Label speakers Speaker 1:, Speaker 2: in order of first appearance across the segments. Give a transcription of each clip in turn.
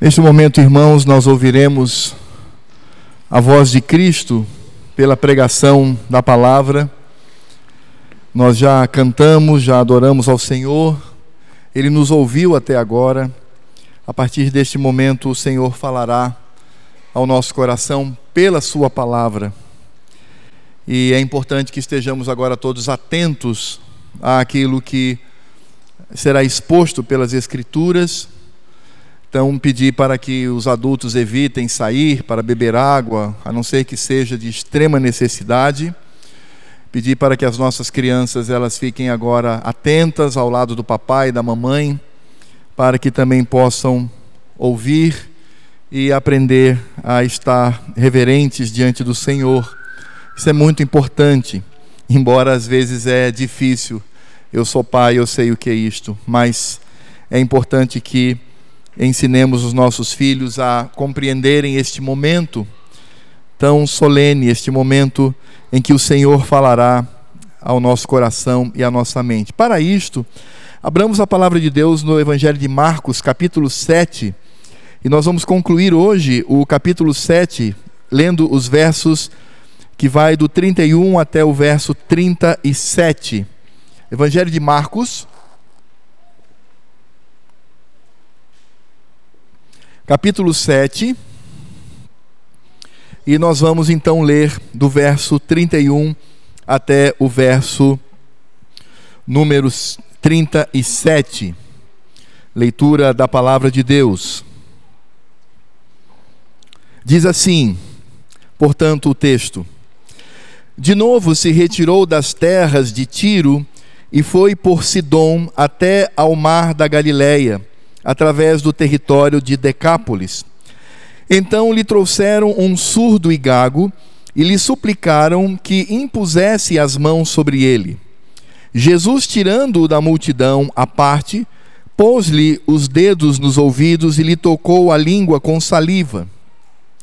Speaker 1: Neste momento, irmãos, nós ouviremos a voz de Cristo pela pregação da palavra. Nós já cantamos, já adoramos ao Senhor, Ele nos ouviu até agora. A partir deste momento, o Senhor falará ao nosso coração pela Sua palavra. E é importante que estejamos agora todos atentos àquilo que será exposto pelas Escrituras então, pedir para que os adultos evitem sair para beber água, a não ser que seja de extrema necessidade. Pedir para que as nossas crianças elas fiquem agora atentas ao lado do papai e da mamãe, para que também possam ouvir e aprender a estar reverentes diante do Senhor. Isso é muito importante, embora às vezes é difícil. Eu sou pai, eu sei o que é isto, mas é importante que ensinemos os nossos filhos a compreenderem este momento tão solene, este momento em que o Senhor falará ao nosso coração e à nossa mente. Para isto, abramos a palavra de Deus no Evangelho de Marcos, capítulo 7, e nós vamos concluir hoje o capítulo 7, lendo os versos que vai do 31 até o verso 37. Evangelho de Marcos, capítulo 7. E nós vamos então ler do verso 31 até o verso número 37. Leitura da palavra de Deus. Diz assim, portanto, o texto: De novo se retirou das terras de Tiro e foi por Sidom até ao mar da Galileia através do território de Decápolis. Então lhe trouxeram um surdo e gago e lhe suplicaram que impusesse as mãos sobre ele. Jesus, tirando-o da multidão à parte, pôs-lhe os dedos nos ouvidos e lhe tocou a língua com saliva.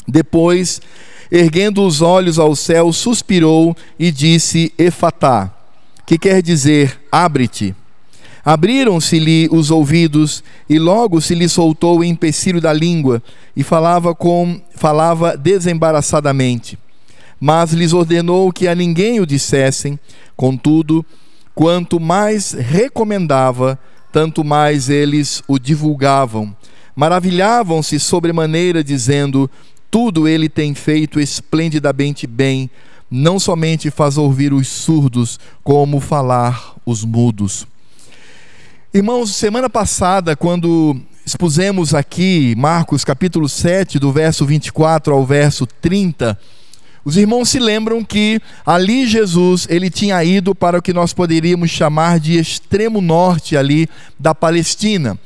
Speaker 1: Depois, erguendo os olhos ao céu, suspirou e disse: Efatá, que quer dizer abre-te. Abriram-se-lhe os ouvidos e logo se lhe soltou o empecilho da língua e falava com falava desembaraçadamente. Mas lhes ordenou que a ninguém o dissessem. Contudo, quanto mais recomendava, tanto mais eles o divulgavam. Maravilhavam-se sobremaneira, dizendo: Tudo ele tem feito esplendidamente bem. Não somente faz ouvir os surdos, como falar os mudos. Irmãos, semana passada, quando expusemos aqui Marcos capítulo 7, do verso 24 ao verso 30, os irmãos se lembram que ali Jesus, ele tinha ido para o que nós poderíamos chamar de extremo norte ali da Palestina.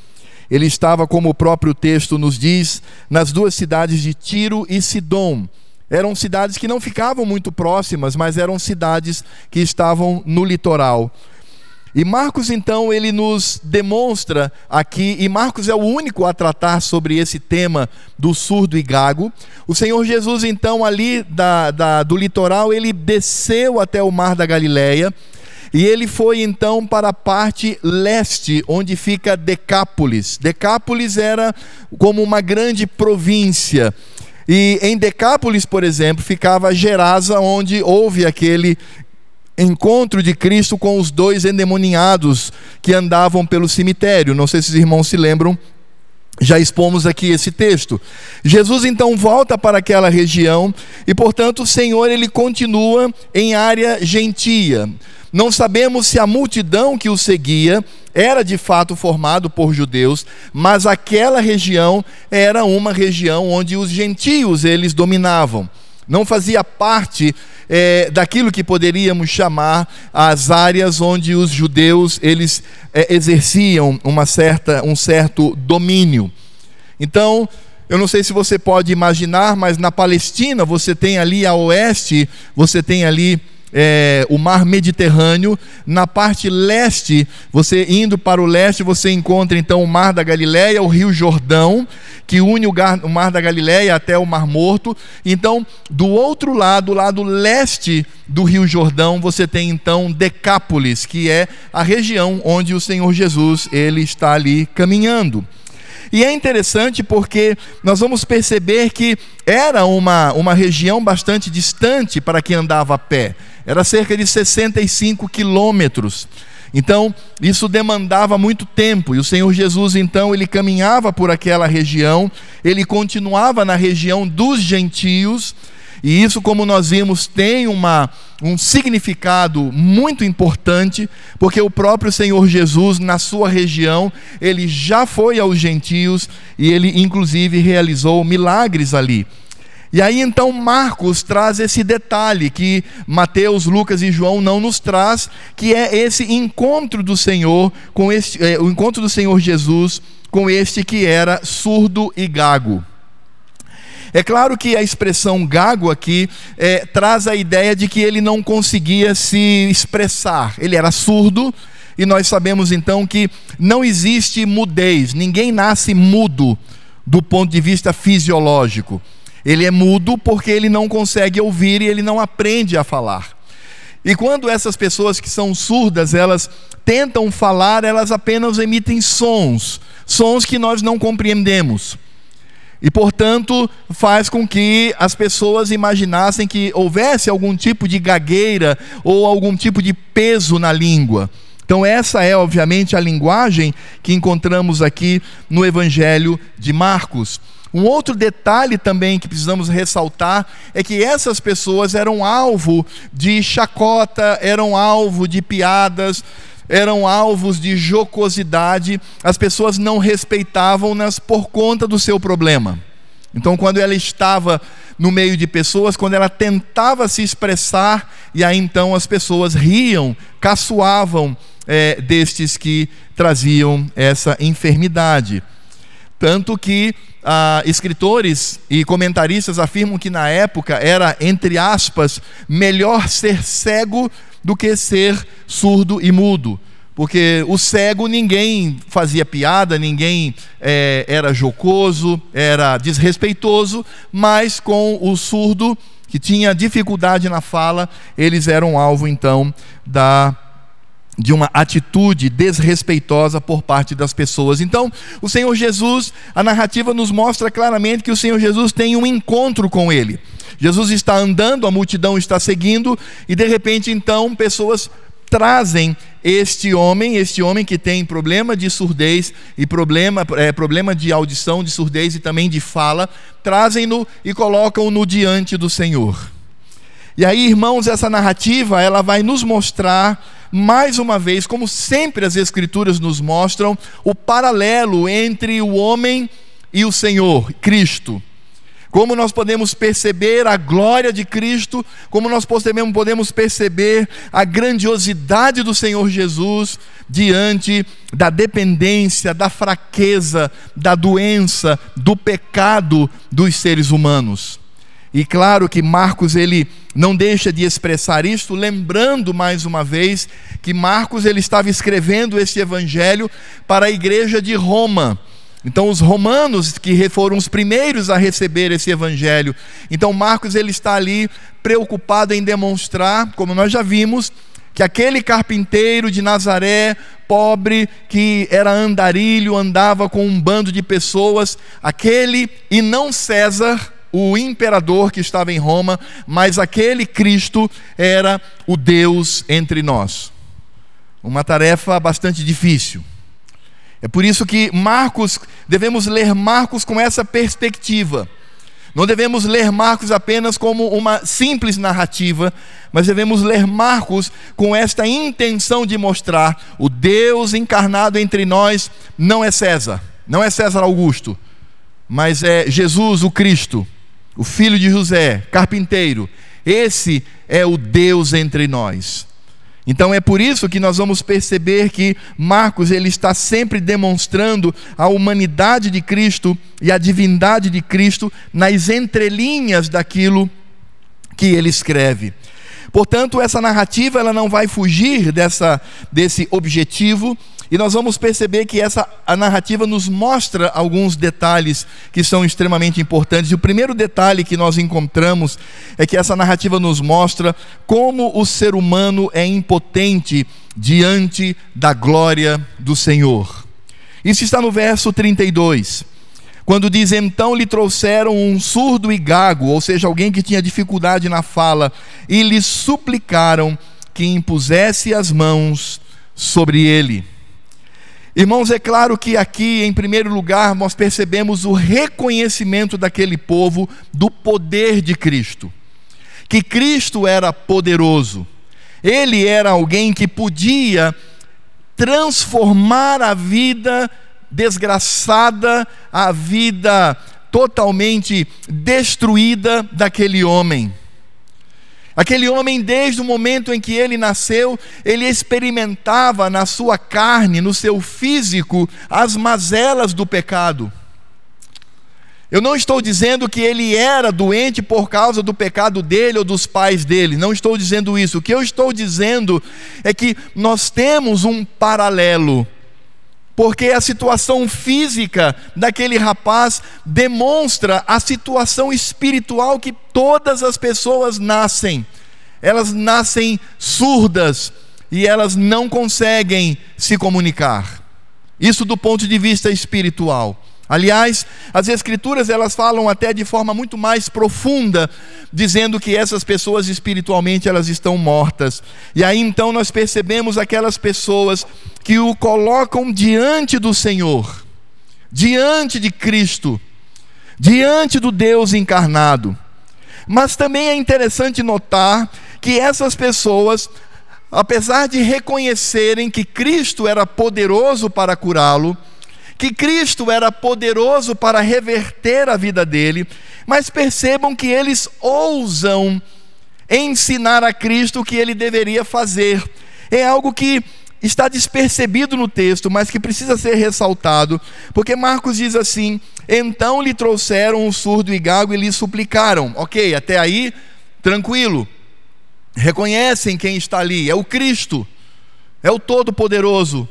Speaker 1: Ele estava, como o próprio texto nos diz, nas duas cidades de Tiro e Sidom. Eram cidades que não ficavam muito próximas, mas eram cidades que estavam no litoral. E Marcos, então, ele nos demonstra aqui, e Marcos é o único a tratar sobre esse tema do surdo e gago. O Senhor Jesus, então, ali da, da, do litoral, ele desceu até o mar da Galileia, e ele foi então para a parte leste, onde fica Decápolis. Decápolis era como uma grande província. E em Decápolis, por exemplo, ficava Gerasa, onde houve aquele encontro de Cristo com os dois endemoniados que andavam pelo cemitério. Não sei se os irmãos se lembram, já expomos aqui esse texto. Jesus então volta para aquela região e, portanto, o Senhor ele continua em área gentia. Não sabemos se a multidão que o seguia era de fato formado por judeus, mas aquela região era uma região onde os gentios eles dominavam. Não fazia parte é, daquilo que poderíamos chamar as áreas onde os judeus eles é, exerciam uma certa, um certo domínio. Então, eu não sei se você pode imaginar, mas na Palestina você tem ali a oeste, você tem ali é, o mar Mediterrâneo. Na parte leste, você indo para o leste, você encontra então o mar da Galileia, o rio Jordão, que une o, o mar da Galileia até o Mar Morto. Então, do outro lado, lado leste do rio Jordão, você tem então Decápolis, que é a região onde o Senhor Jesus ele está ali caminhando. E é interessante porque nós vamos perceber que era uma, uma região bastante distante para quem andava a pé, era cerca de 65 quilômetros. Então, isso demandava muito tempo, e o Senhor Jesus, então, ele caminhava por aquela região, ele continuava na região dos gentios, e isso, como nós vimos, tem uma, um significado muito importante, porque o próprio Senhor Jesus, na sua região, ele já foi aos gentios e ele, inclusive, realizou milagres ali. E aí então Marcos traz esse detalhe que Mateus, Lucas e João não nos traz, que é esse encontro do Senhor com este, é, o encontro do Senhor Jesus com este que era surdo e gago. É claro que a expressão gago aqui é, traz a ideia de que ele não conseguia se expressar, ele era surdo, e nós sabemos então que não existe mudez, ninguém nasce mudo do ponto de vista fisiológico. Ele é mudo porque ele não consegue ouvir e ele não aprende a falar. E quando essas pessoas que são surdas, elas tentam falar, elas apenas emitem sons, sons que nós não compreendemos. E, portanto, faz com que as pessoas imaginassem que houvesse algum tipo de gagueira ou algum tipo de peso na língua. Então, essa é, obviamente, a linguagem que encontramos aqui no Evangelho de Marcos. Um outro detalhe também que precisamos ressaltar é que essas pessoas eram alvo de chacota, eram alvo de piadas, eram alvos de jocosidade, as pessoas não respeitavam-nas por conta do seu problema. Então, quando ela estava no meio de pessoas, quando ela tentava se expressar, e aí então as pessoas riam, caçoavam é, destes que traziam essa enfermidade. Tanto que ah, escritores e comentaristas afirmam que na época era, entre aspas, melhor ser cego do que ser surdo e mudo. Porque o cego ninguém fazia piada, ninguém é, era jocoso, era desrespeitoso, mas com o surdo, que tinha dificuldade na fala, eles eram alvo então da de uma atitude desrespeitosa por parte das pessoas. Então, o Senhor Jesus, a narrativa nos mostra claramente que o Senhor Jesus tem um encontro com ele. Jesus está andando, a multidão está seguindo, e de repente, então, pessoas trazem este homem, este homem que tem problema de surdez e problema, é, problema de audição, de surdez e também de fala, trazem-no e colocam-no diante do Senhor. E aí, irmãos, essa narrativa, ela vai nos mostrar mais uma vez, como sempre as Escrituras nos mostram, o paralelo entre o homem e o Senhor, Cristo. Como nós podemos perceber a glória de Cristo, como nós podemos perceber a grandiosidade do Senhor Jesus diante da dependência, da fraqueza, da doença, do pecado dos seres humanos. E claro que Marcos ele não deixa de expressar isto, lembrando mais uma vez que Marcos ele estava escrevendo esse evangelho para a igreja de Roma. Então os romanos que foram os primeiros a receber esse evangelho. Então Marcos ele está ali preocupado em demonstrar, como nós já vimos, que aquele carpinteiro de Nazaré, pobre, que era andarilho, andava com um bando de pessoas, aquele e não César, o imperador que estava em Roma, mas aquele Cristo era o Deus entre nós. Uma tarefa bastante difícil. É por isso que Marcos, devemos ler Marcos com essa perspectiva. Não devemos ler Marcos apenas como uma simples narrativa, mas devemos ler Marcos com esta intenção de mostrar o Deus encarnado entre nós não é César, não é César Augusto, mas é Jesus o Cristo o filho de José, carpinteiro. Esse é o Deus entre nós. Então é por isso que nós vamos perceber que Marcos ele está sempre demonstrando a humanidade de Cristo e a divindade de Cristo nas entrelinhas daquilo que ele escreve. Portanto, essa narrativa ela não vai fugir dessa, desse objetivo e nós vamos perceber que essa a narrativa nos mostra alguns detalhes que são extremamente importantes. E o primeiro detalhe que nós encontramos é que essa narrativa nos mostra como o ser humano é impotente diante da glória do Senhor. Isso está no verso 32. Quando diz: Então lhe trouxeram um surdo e gago, ou seja, alguém que tinha dificuldade na fala, e lhe suplicaram que impusesse as mãos sobre ele. Irmãos, é claro que aqui, em primeiro lugar, nós percebemos o reconhecimento daquele povo do poder de Cristo. Que Cristo era poderoso, ele era alguém que podia transformar a vida desgraçada, a vida totalmente destruída daquele homem. Aquele homem, desde o momento em que ele nasceu, ele experimentava na sua carne, no seu físico, as mazelas do pecado. Eu não estou dizendo que ele era doente por causa do pecado dele ou dos pais dele, não estou dizendo isso. O que eu estou dizendo é que nós temos um paralelo porque a situação física daquele rapaz demonstra a situação espiritual que todas as pessoas nascem. Elas nascem surdas e elas não conseguem se comunicar. Isso do ponto de vista espiritual. Aliás, as escrituras elas falam até de forma muito mais profunda, dizendo que essas pessoas espiritualmente elas estão mortas. E aí então nós percebemos aquelas pessoas que o colocam diante do Senhor, diante de Cristo, diante do Deus encarnado. Mas também é interessante notar que essas pessoas apesar de reconhecerem que Cristo era poderoso para curá-lo, que Cristo era poderoso para reverter a vida dele, mas percebam que eles ousam ensinar a Cristo o que ele deveria fazer. É algo que está despercebido no texto, mas que precisa ser ressaltado, porque Marcos diz assim: Então lhe trouxeram um surdo e gago e lhe suplicaram. Ok, até aí, tranquilo. Reconhecem quem está ali, é o Cristo, é o Todo-Poderoso,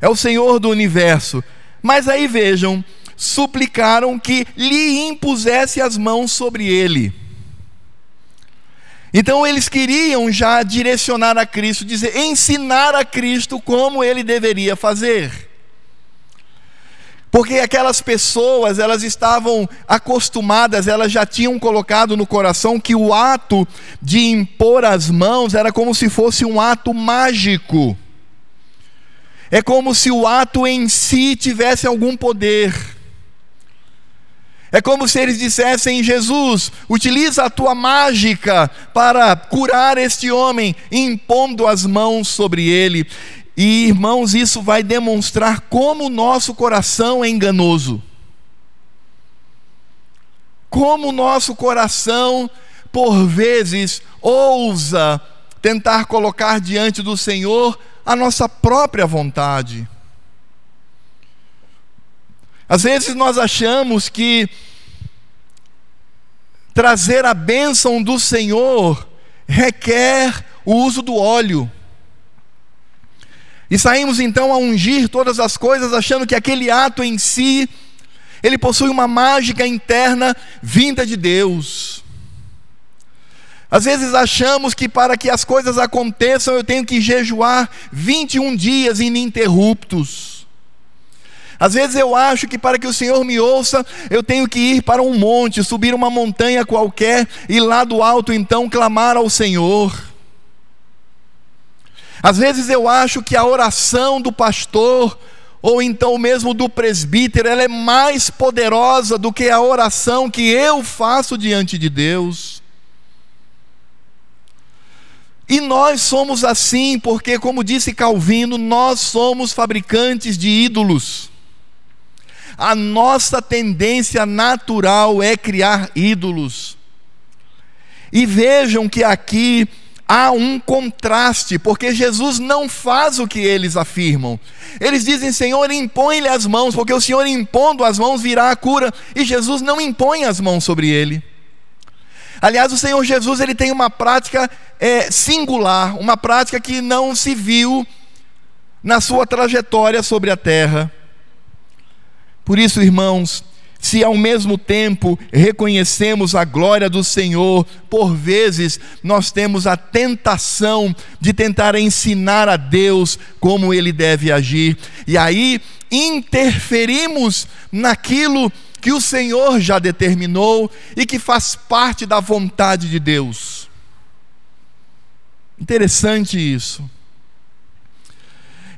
Speaker 1: é o Senhor do universo. Mas aí vejam, suplicaram que lhe impusesse as mãos sobre ele. Então eles queriam já direcionar a Cristo, dizer, ensinar a Cristo como ele deveria fazer. Porque aquelas pessoas, elas estavam acostumadas, elas já tinham colocado no coração que o ato de impor as mãos era como se fosse um ato mágico. É como se o ato em si tivesse algum poder. É como se eles dissessem: Jesus, utiliza a tua mágica para curar este homem, impondo as mãos sobre ele. E irmãos, isso vai demonstrar como o nosso coração é enganoso. Como o nosso coração, por vezes, ousa tentar colocar diante do Senhor a nossa própria vontade. Às vezes nós achamos que trazer a bênção do Senhor requer o uso do óleo. E saímos então a ungir todas as coisas, achando que aquele ato em si, ele possui uma mágica interna vinda de Deus. Às vezes achamos que para que as coisas aconteçam eu tenho que jejuar 21 dias ininterruptos. Às vezes eu acho que para que o Senhor me ouça, eu tenho que ir para um monte, subir uma montanha qualquer e lá do alto então clamar ao Senhor. Às vezes eu acho que a oração do pastor ou então mesmo do presbítero, ela é mais poderosa do que a oração que eu faço diante de Deus. E nós somos assim porque, como disse Calvino, nós somos fabricantes de ídolos. A nossa tendência natural é criar ídolos. E vejam que aqui há um contraste, porque Jesus não faz o que eles afirmam. Eles dizem: Senhor, impõe-lhe as mãos, porque o Senhor impondo as mãos virá a cura, e Jesus não impõe as mãos sobre ele. Aliás, o Senhor Jesus ele tem uma prática é, singular, uma prática que não se viu na sua trajetória sobre a terra. Por isso, irmãos, se ao mesmo tempo reconhecemos a glória do Senhor, por vezes nós temos a tentação de tentar ensinar a Deus como ele deve agir, e aí interferimos naquilo que o Senhor já determinou e que faz parte da vontade de Deus. Interessante isso.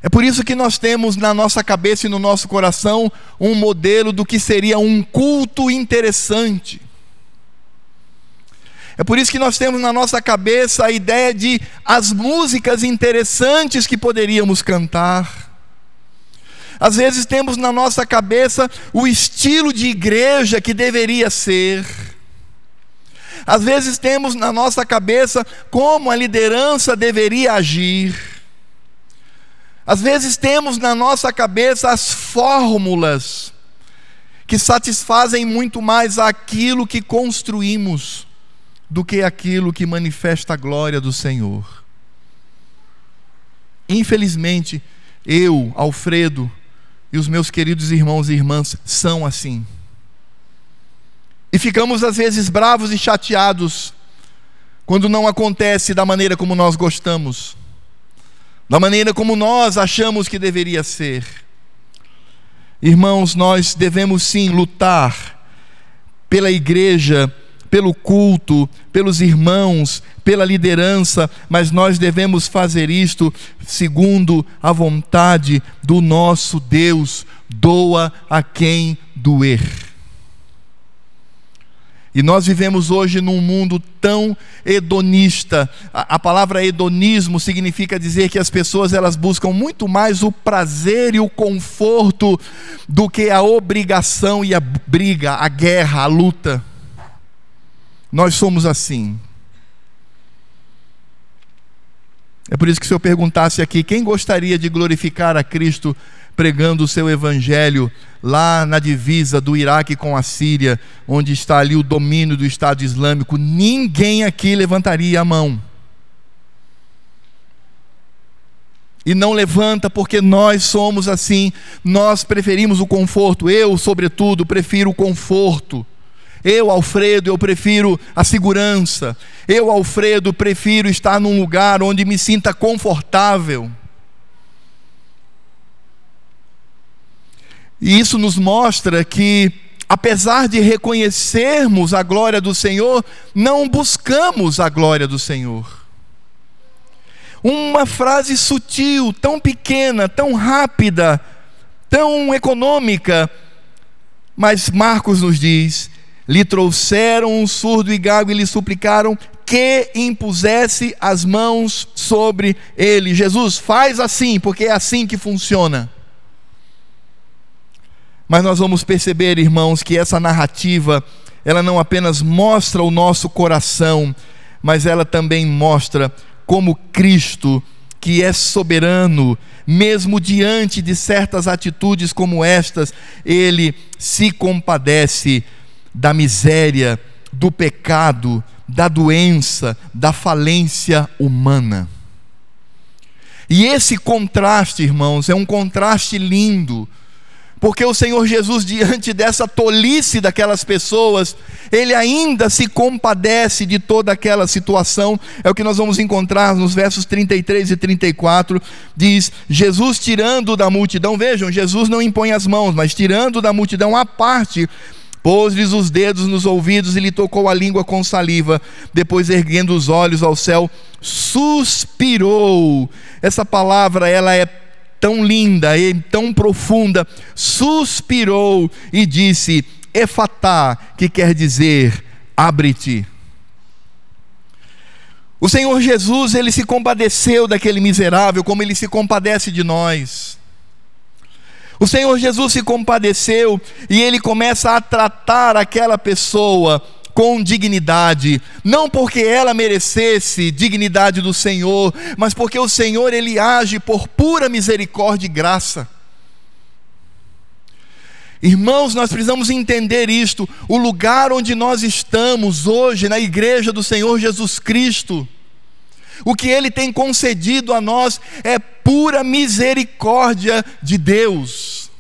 Speaker 1: É por isso que nós temos na nossa cabeça e no nosso coração um modelo do que seria um culto interessante. É por isso que nós temos na nossa cabeça a ideia de as músicas interessantes que poderíamos cantar. Às vezes temos na nossa cabeça o estilo de igreja que deveria ser. Às vezes temos na nossa cabeça como a liderança deveria agir. Às vezes temos na nossa cabeça as fórmulas que satisfazem muito mais aquilo que construímos do que aquilo que manifesta a glória do Senhor. Infelizmente, eu, Alfredo, e os meus queridos irmãos e irmãs são assim. E ficamos às vezes bravos e chateados quando não acontece da maneira como nós gostamos da maneira como nós achamos que deveria ser. Irmãos, nós devemos sim lutar pela igreja, pelo culto, pelos irmãos, pela liderança, mas nós devemos fazer isto segundo a vontade do nosso Deus. Doa a quem doer. E nós vivemos hoje num mundo tão hedonista. A, a, palavra hedonismo significa dizer que as pessoas elas buscam muito mais o prazer e o conforto do que a obrigação e a briga, a guerra, a luta. Nós somos assim. É por isso que se eu perguntasse aqui, quem gostaria de glorificar a Cristo pregando o seu evangelho lá na divisa do Iraque com a Síria, onde está ali o domínio do Estado Islâmico, ninguém aqui levantaria a mão. E não levanta porque nós somos assim, nós preferimos o conforto. Eu, sobretudo, prefiro o conforto. Eu, Alfredo, eu prefiro a segurança. Eu, Alfredo, prefiro estar num lugar onde me sinta confortável. E isso nos mostra que, apesar de reconhecermos a glória do Senhor, não buscamos a glória do Senhor. Uma frase sutil, tão pequena, tão rápida, tão econômica, mas Marcos nos diz: lhe trouxeram um surdo e gago e lhe suplicaram que impusesse as mãos sobre ele. Jesus, faz assim, porque é assim que funciona. Mas nós vamos perceber, irmãos, que essa narrativa, ela não apenas mostra o nosso coração, mas ela também mostra como Cristo, que é soberano, mesmo diante de certas atitudes como estas, ele se compadece da miséria, do pecado, da doença, da falência humana. E esse contraste, irmãos, é um contraste lindo porque o Senhor Jesus, diante dessa tolice daquelas pessoas, ele ainda se compadece de toda aquela situação. É o que nós vamos encontrar nos versos 33 e 34. Diz: Jesus tirando da multidão, vejam, Jesus não impõe as mãos, mas tirando da multidão a parte, pôs-lhes os dedos nos ouvidos e lhe tocou a língua com saliva. Depois, erguendo os olhos ao céu, suspirou. Essa palavra, ela é tão linda e tão profunda, suspirou e disse: Efatá, que quer dizer abre-te. O Senhor Jesus, ele se compadeceu daquele miserável, como ele se compadece de nós. O Senhor Jesus se compadeceu e ele começa a tratar aquela pessoa com dignidade, não porque ela merecesse dignidade do Senhor, mas porque o Senhor ele age por pura misericórdia e graça. Irmãos, nós precisamos entender isto. O lugar onde nós estamos hoje, na igreja do Senhor Jesus Cristo, o que Ele tem concedido a nós é pura misericórdia de Deus.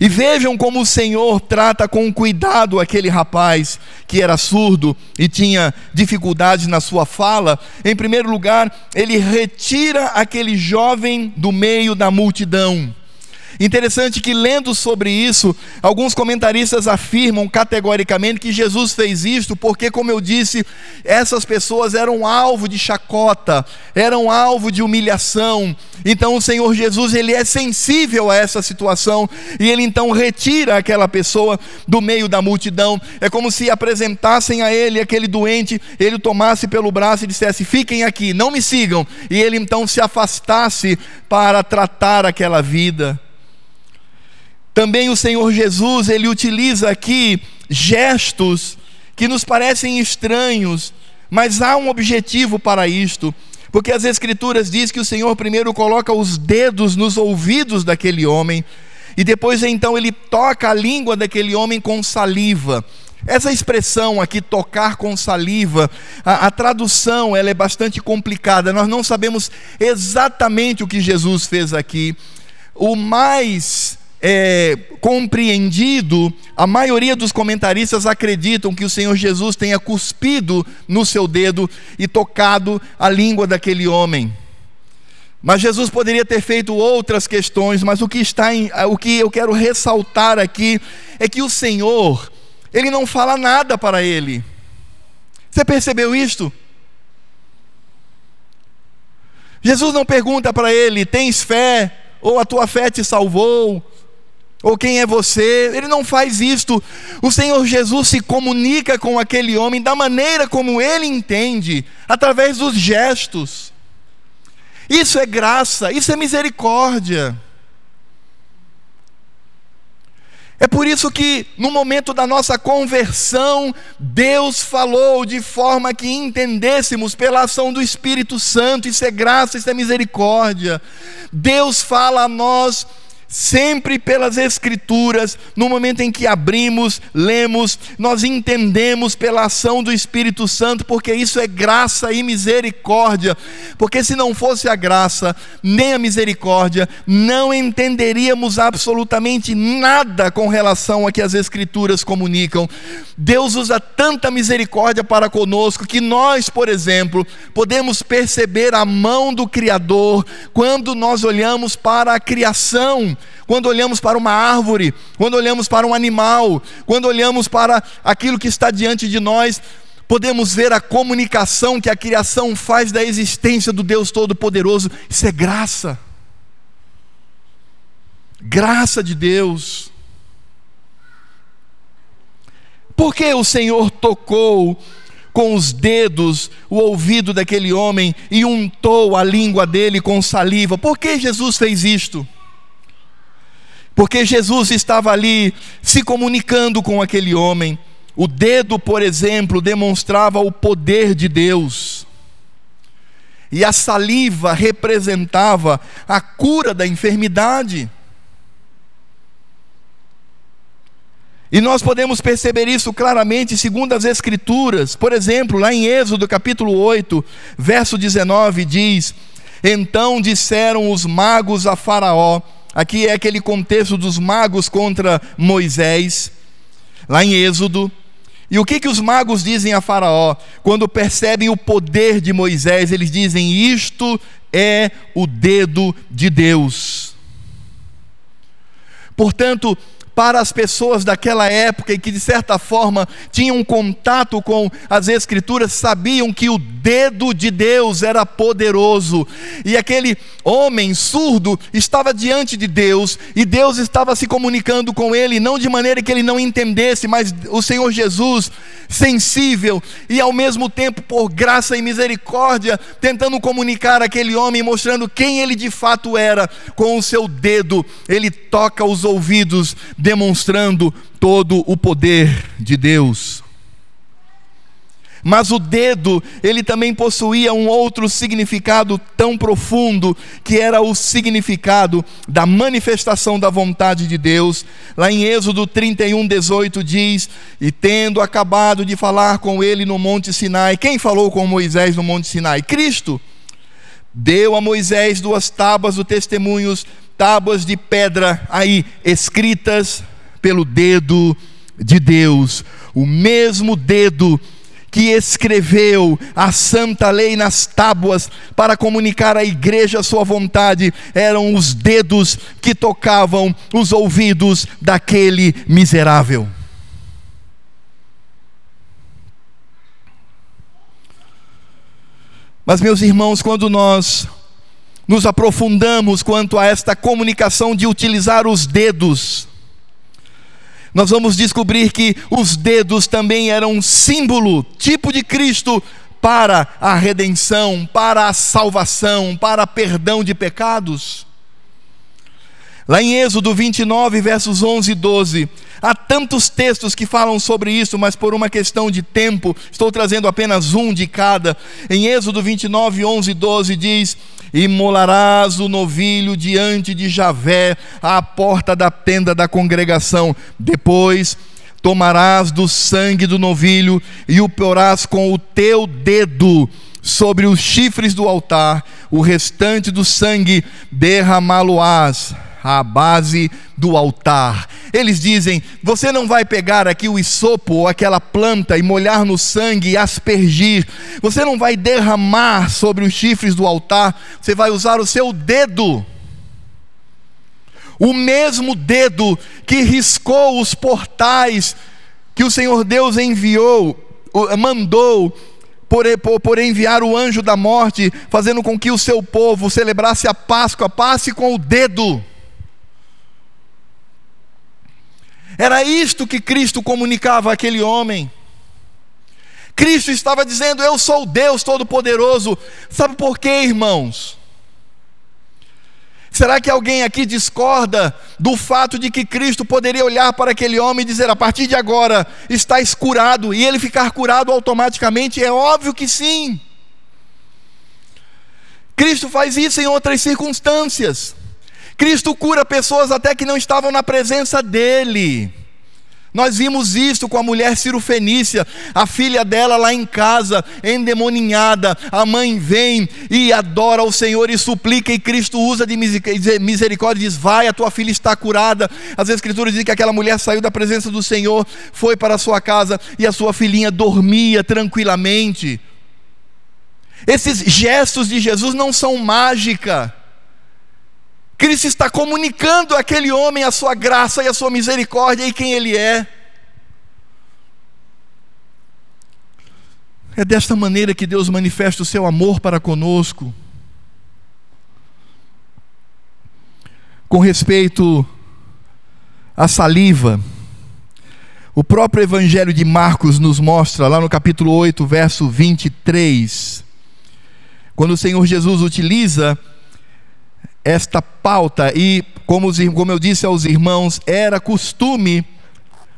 Speaker 1: E vejam como o Senhor trata com cuidado aquele rapaz que era surdo e tinha dificuldades na sua fala. Em primeiro lugar, ele retira aquele jovem do meio da multidão. Interessante que, lendo sobre isso, alguns comentaristas afirmam categoricamente que Jesus fez isto porque, como eu disse, essas pessoas eram alvo de chacota, eram alvo de humilhação. Então, o Senhor Jesus ele é sensível a essa situação e ele então retira aquela pessoa do meio da multidão. É como se apresentassem a ele aquele doente, ele o tomasse pelo braço e dissesse: Fiquem aqui, não me sigam. E ele então se afastasse para tratar aquela vida. Também o Senhor Jesus, ele utiliza aqui gestos que nos parecem estranhos, mas há um objetivo para isto. Porque as Escrituras diz que o Senhor primeiro coloca os dedos nos ouvidos daquele homem, e depois então ele toca a língua daquele homem com saliva. Essa expressão aqui, tocar com saliva, a, a, tradução ela é bastante complicada, nós não sabemos exatamente o que Jesus fez aqui. O mais é, compreendido, a maioria dos comentaristas acreditam que o Senhor Jesus tenha cuspido no seu dedo e tocado a língua daquele homem. Mas Jesus poderia ter feito outras questões, mas o que está em, o que eu quero ressaltar aqui é que o Senhor, ele não fala nada para ele. Você percebeu isto? Jesus não pergunta para ele: "Tens fé?" ou "A tua fé te salvou?" Ou quem é você. Ele não faz isto. O Senhor Jesus se comunica com aquele homem da maneira como ele entende, através dos gestos. Isso é graça, isso é misericórdia. É por isso que, no momento da nossa conversão, Deus falou de forma que entendêssemos pela ação do Espírito Santo. Isso é graça, isso é misericórdia. Deus fala a nós Sempre pelas Escrituras, no momento em que abrimos, lemos, nós entendemos pela ação do Espírito Santo, porque isso é graça e misericórdia. Porque se não fosse a graça, nem a misericórdia, não entenderíamos absolutamente nada com relação a que as Escrituras comunicam. Deus usa tanta misericórdia para conosco que nós, por exemplo, podemos perceber a mão do Criador quando nós olhamos para a criação quando olhamos para uma árvore, quando olhamos para um animal, quando olhamos para aquilo que está diante de nós, podemos ver a comunicação que a criação faz da existência do Deus Todo-Poderoso. Isso é graça. Graça de Deus. Por que o Senhor tocou com os dedos o ouvido daquele homem e untou a língua dele com saliva? Por que Jesus fez isto? Porque Jesus estava ali se comunicando com aquele homem. O dedo, por exemplo, demonstrava o poder de Deus. E a saliva representava a cura da enfermidade. E nós podemos perceber isso claramente segundo as Escrituras. Por exemplo, lá em Êxodo capítulo 8, verso 19, diz: Então disseram os magos a Faraó: Aqui é aquele contexto dos magos contra Moisés, lá em Êxodo. E o que, que os magos dizem a Faraó? Quando percebem o poder de Moisés, eles dizem: Isto é o dedo de Deus. Portanto, para as pessoas daquela época e que de certa forma tinham contato com as Escrituras, sabiam que o dedo de Deus era poderoso. E aquele homem surdo estava diante de Deus e Deus estava se comunicando com ele, não de maneira que ele não entendesse, mas o Senhor Jesus, sensível e ao mesmo tempo por graça e misericórdia, tentando comunicar aquele homem, mostrando quem ele de fato era, com o seu dedo, ele toca os ouvidos demonstrando todo o poder de Deus. Mas o dedo, ele também possuía um outro significado tão profundo, que era o significado da manifestação da vontade de Deus. Lá em Êxodo 31, 18 diz: E tendo acabado de falar com ele no Monte Sinai, quem falou com Moisés no Monte Sinai? Cristo. Deu a Moisés duas tábuas do testemunhos tábuas de pedra aí escritas pelo dedo de Deus, o mesmo dedo que escreveu a santa lei nas tábuas para comunicar à igreja a sua vontade, eram os dedos que tocavam os ouvidos daquele miserável. Mas, meus irmãos, quando nós nos aprofundamos quanto a esta comunicação de utilizar os dedos, nós vamos descobrir que os dedos também eram um símbolo, tipo de Cristo, para a redenção, para a salvação, para perdão de pecados. Lá em Êxodo 29, versos 11 e 12, há tantos textos que falam sobre isso, mas por uma questão de tempo, estou trazendo apenas um de cada. Em Êxodo 29, 11 e 12 diz: Imolarás o novilho diante de Javé, à porta da tenda da congregação. Depois tomarás do sangue do novilho e o porás com o teu dedo sobre os chifres do altar, o restante do sangue derramá-lo-ás à base do altar. Eles dizem: você não vai pegar aqui o isopo ou aquela planta e molhar no sangue e aspergir. Você não vai derramar sobre os chifres do altar. Você vai usar o seu dedo. O mesmo dedo que riscou os portais que o Senhor Deus enviou, mandou por, por, por, enviar o anjo da morte, fazendo com que o seu povo celebrasse a Páscoa, passe com o dedo. Era isto que Cristo comunicava àquele homem. Cristo estava dizendo: Eu sou Deus Todo-Poderoso. Sabe por quê, irmãos? Será que alguém aqui discorda do fato de que Cristo poderia olhar para aquele homem e dizer: a partir de agora estás curado, e ele ficar curado automaticamente? É óbvio que sim. Cristo faz isso em outras circunstâncias. Cristo cura pessoas até que não estavam na presença dele. Nós vimos isso com a mulher cirofenícia, a filha dela lá em casa, endemoninhada. A mãe vem e adora o Senhor e suplica, e Cristo usa de misericórdia e diz: Vai, a tua filha está curada. As Escrituras dizem que aquela mulher saiu da presença do Senhor, foi para a sua casa e a sua filhinha dormia tranquilamente. Esses gestos de Jesus não são mágica. Cristo está comunicando àquele homem a sua graça e a sua misericórdia e quem ele é. É desta maneira que Deus manifesta o seu amor para conosco. Com respeito à saliva, o próprio Evangelho de Marcos nos mostra, lá no capítulo 8, verso 23, quando o Senhor Jesus utiliza esta pauta e, como, os, como eu disse aos irmãos, era costume,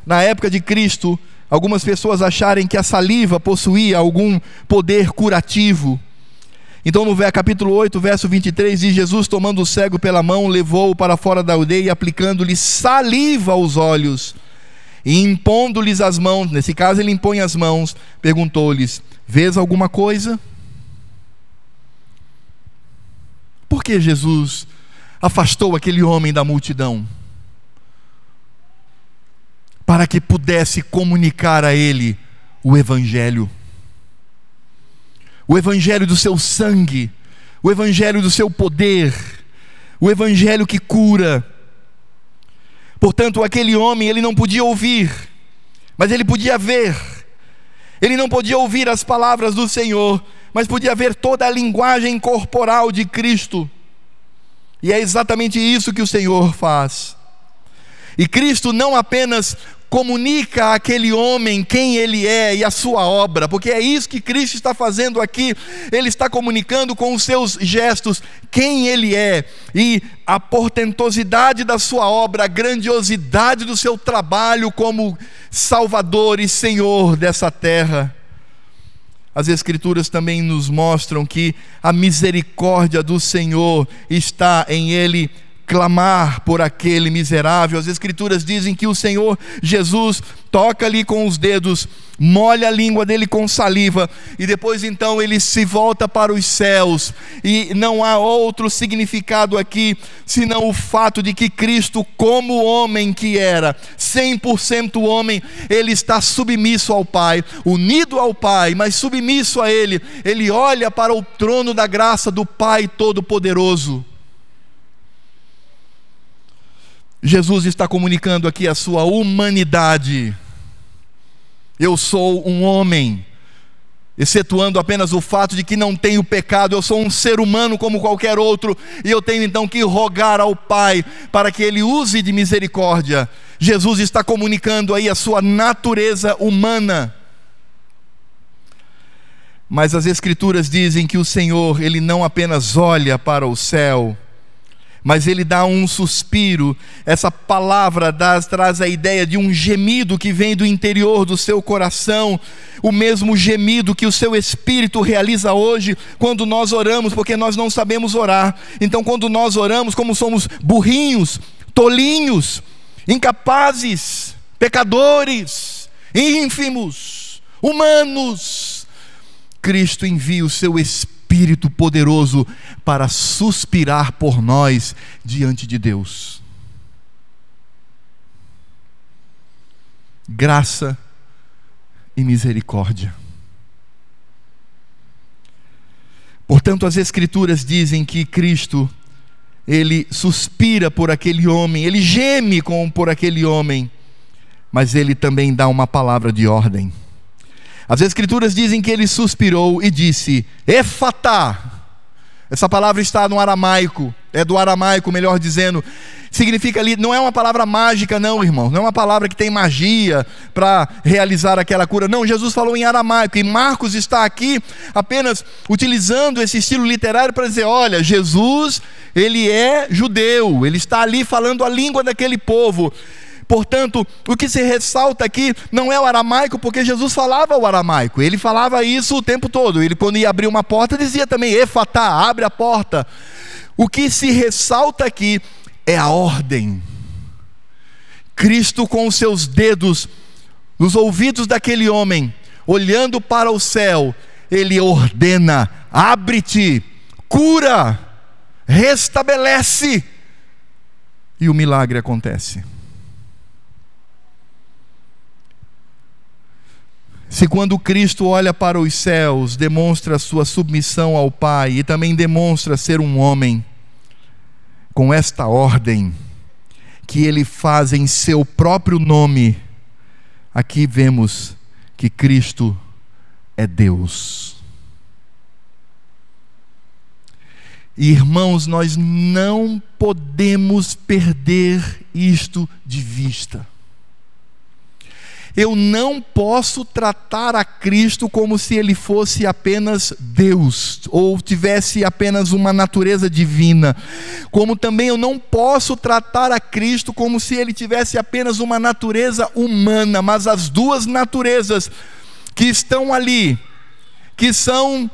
Speaker 1: na época de Cristo, algumas pessoas acharem que a saliva possuía algum poder curativo. Então, no capítulo 8, verso 23, diz: Jesus, tomando o cego pela mão, levou-o para fora da aldeia e aplicando-lhe saliva aos olhos. E impondo-lhes as mãos, nesse caso ele impõe as mãos, perguntou-lhes: Vês alguma coisa? Por que Jesus afastou aquele homem da multidão? Para que pudesse comunicar a ele o Evangelho. O Evangelho do seu sangue, o Evangelho do seu poder, o Evangelho que cura. Portanto, aquele homem, ele não podia ouvir, mas ele podia ver. Ele não podia ouvir as palavras do Senhor, mas podia ver toda a linguagem corporal de Cristo. E é exatamente isso que o Senhor faz. E Cristo não apenas comunica àquele homem quem ele é e a sua obra, porque é isso que Cristo está fazendo aqui. Ele está comunicando com os seus gestos quem ele é e a portentosidade da sua obra, a grandiosidade do seu trabalho como Salvador e Senhor dessa terra. As Escrituras também nos mostram que a misericórdia do Senhor está em Ele clamar por aquele miserável. As Escrituras dizem que o Senhor Jesus toca ali com os dedos, molha a língua dele com saliva, e depois então ele se volta para os céus, e não há outro significado aqui senão o fato de que Cristo, como homem que era, 100% homem, ele está submisso ao Pai, unido ao Pai, mas submisso a Ele, ele olha para o trono da graça do Pai Todo-Poderoso. Jesus está comunicando aqui a sua humanidade. Eu sou um homem, excetuando apenas o fato de que não tenho pecado, eu sou um ser humano como qualquer outro, e eu tenho então que rogar ao Pai para que Ele use de misericórdia. Jesus está comunicando aí a sua natureza humana. Mas as Escrituras dizem que o Senhor, Ele não apenas olha para o céu, mas ele dá um suspiro. Essa palavra traz a ideia de um gemido que vem do interior do seu coração, o mesmo gemido que o seu espírito realiza hoje quando nós oramos, porque nós não sabemos orar. Então, quando nós oramos, como somos burrinhos, tolinhos, incapazes, pecadores, ínfimos, humanos, Cristo envia o seu espírito Espírito poderoso para suspirar por nós diante de Deus. Graça e misericórdia. Portanto, as Escrituras dizem que Cristo, ele suspira por aquele homem, ele geme com, por aquele homem, mas ele também dá uma palavra de ordem. As Escrituras dizem que ele suspirou e disse: Efatá. Essa palavra está no aramaico, é do aramaico, melhor dizendo. Significa ali, não é uma palavra mágica, não, irmão. Não é uma palavra que tem magia para realizar aquela cura. Não, Jesus falou em aramaico. E Marcos está aqui apenas utilizando esse estilo literário para dizer: olha, Jesus, ele é judeu, ele está ali falando a língua daquele povo. Portanto, o que se ressalta aqui não é o aramaico, porque Jesus falava o aramaico, ele falava isso o tempo todo. Ele, quando ia abrir uma porta, dizia também: Efatá, abre a porta. O que se ressalta aqui é a ordem. Cristo, com os seus dedos nos ouvidos daquele homem, olhando para o céu, ele ordena: abre-te, cura, restabelece. E o milagre acontece. Se quando Cristo olha para os céus, demonstra sua submissão ao Pai e também demonstra ser um homem, com esta ordem que ele faz em seu próprio nome, aqui vemos que Cristo é Deus. Irmãos, nós não podemos perder isto de vista. Eu não posso tratar a Cristo como se ele fosse apenas Deus ou tivesse apenas uma natureza divina. Como também eu não posso tratar a Cristo como se ele tivesse apenas uma natureza humana, mas as duas naturezas que estão ali, que são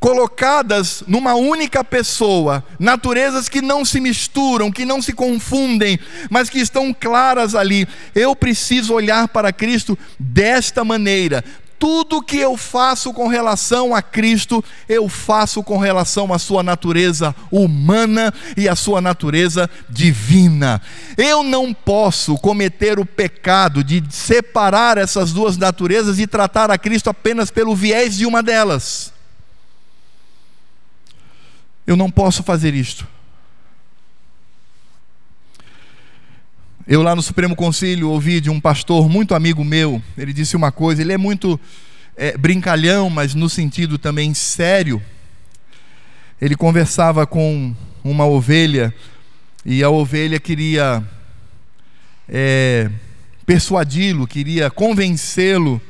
Speaker 1: colocadas numa única pessoa, naturezas que não se misturam, que não se confundem, mas que estão claras ali. Eu preciso olhar para Cristo desta maneira. Tudo que eu faço com relação a Cristo, eu faço com relação à sua natureza humana e à sua natureza divina. Eu não posso cometer o pecado de separar essas duas naturezas e tratar a Cristo apenas pelo viés de uma delas. Eu não posso fazer isto. Eu lá no Supremo Conselho ouvi de um pastor muito amigo meu, ele disse uma coisa, ele é muito é, brincalhão, mas no sentido também sério. Ele conversava com uma ovelha e a ovelha queria é, persuadi-lo, queria convencê-lo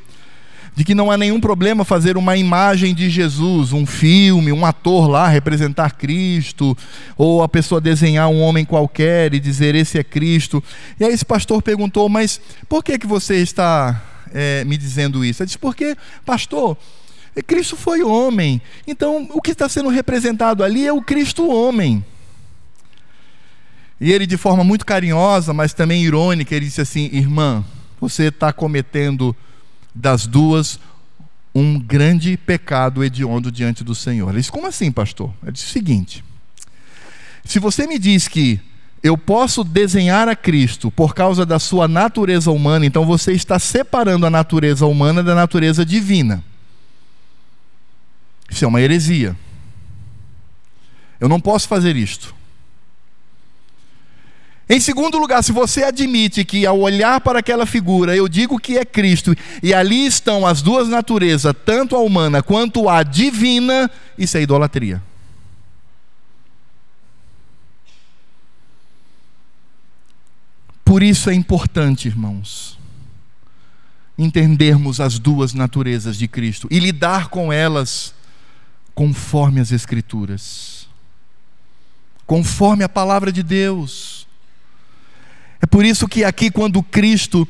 Speaker 1: de que não há nenhum problema fazer uma imagem de Jesus, um filme, um ator lá representar Cristo, ou a pessoa desenhar um homem qualquer e dizer esse é Cristo. E aí esse pastor perguntou, mas por que, que você está é, me dizendo isso? Ele disse, porque, pastor, Cristo foi homem, então o que está sendo representado ali é o Cristo homem. E ele, de forma muito carinhosa, mas também irônica, ele disse assim: Irmã, você está cometendo das duas um grande pecado hediondo diante do Senhor. Ele disse: Como assim, pastor? Ele disse o seguinte: Se você me diz que eu posso desenhar a Cristo por causa da sua natureza humana, então você está separando a natureza humana da natureza divina. Isso é uma heresia. Eu não posso fazer isto. Em segundo lugar, se você admite que ao olhar para aquela figura eu digo que é Cristo e ali estão as duas naturezas, tanto a humana quanto a divina, isso é idolatria. Por isso é importante, irmãos, entendermos as duas naturezas de Cristo e lidar com elas conforme as Escrituras, conforme a palavra de Deus. É por isso que aqui, quando Cristo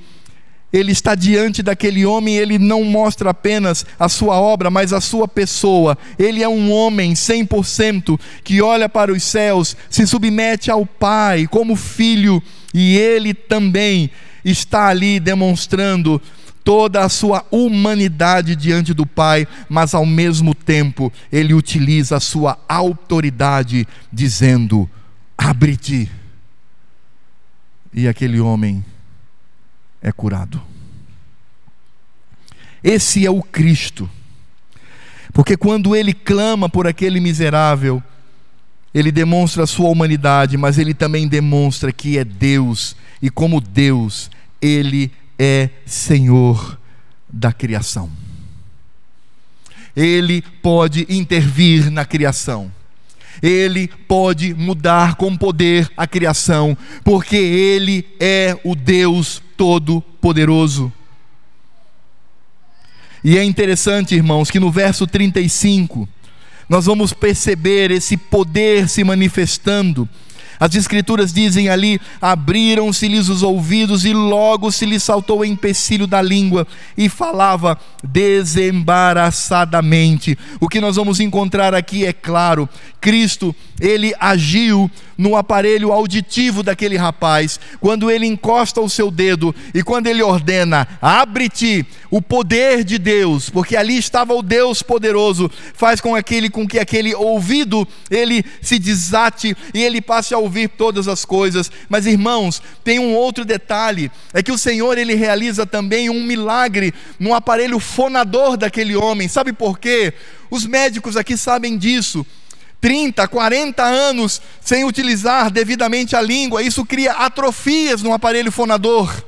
Speaker 1: ele está diante daquele homem, ele não mostra apenas a sua obra, mas a sua pessoa. Ele é um homem 100% que olha para os céus, se submete ao Pai como filho e ele também está ali demonstrando toda a sua humanidade diante do Pai, mas ao mesmo tempo ele utiliza a sua autoridade, dizendo: abre-te. E aquele homem é curado. Esse é o Cristo. Porque quando ele clama por aquele miserável, ele demonstra a sua humanidade, mas ele também demonstra que é Deus, e como Deus, ele é Senhor da criação. Ele pode intervir na criação. Ele pode mudar com poder a criação, porque Ele é o Deus Todo-Poderoso. E é interessante, irmãos, que no verso 35, nós vamos perceber esse poder se manifestando. As Escrituras dizem ali: abriram-se-lhes os ouvidos e logo se lhe saltou o empecilho da língua e falava desembaraçadamente. O que nós vamos encontrar aqui é claro: Cristo, ele agiu no aparelho auditivo daquele rapaz, quando ele encosta o seu dedo e quando ele ordena: abre-te, o poder de Deus, porque ali estava o Deus poderoso, faz com aquele com que aquele ouvido ele se desate e ele passe a ouvir todas as coisas. Mas irmãos, tem um outro detalhe, é que o Senhor ele realiza também um milagre no aparelho fonador daquele homem. Sabe por quê? Os médicos aqui sabem disso. 30, 40 anos sem utilizar devidamente a língua, isso cria atrofias no aparelho fonador.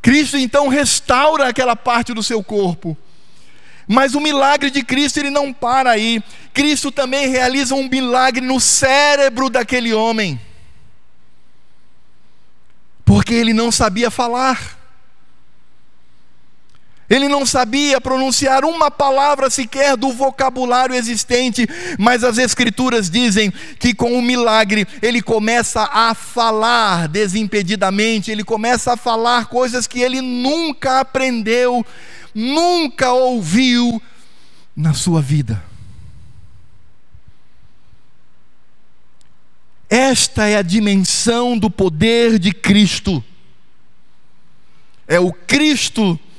Speaker 1: Cristo então restaura aquela parte do seu corpo. Mas o milagre de Cristo ele não para aí. Cristo também realiza um milagre no cérebro daquele homem. Porque ele não sabia falar. Ele não sabia pronunciar uma palavra sequer do vocabulário existente, mas as Escrituras dizem que com o milagre ele começa a falar desimpedidamente, ele começa a falar coisas que ele nunca aprendeu, nunca ouviu na sua vida. Esta é a dimensão do poder de Cristo. É o Cristo que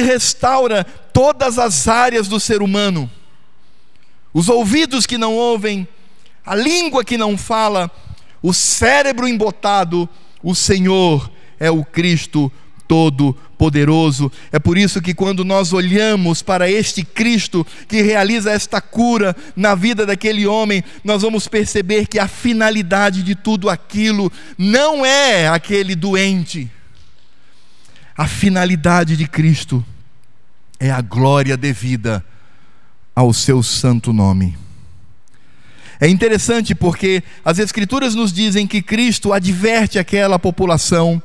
Speaker 1: restaura todas as áreas do ser humano. Os ouvidos que não ouvem, a língua que não fala, o cérebro embotado, o Senhor é o Cristo Todo-Poderoso. É por isso que, quando nós olhamos para este Cristo que realiza esta cura na vida daquele homem, nós vamos perceber que a finalidade de tudo aquilo não é aquele doente a finalidade de Cristo é a glória devida ao seu santo nome. É interessante porque as Escrituras nos dizem que Cristo adverte aquela população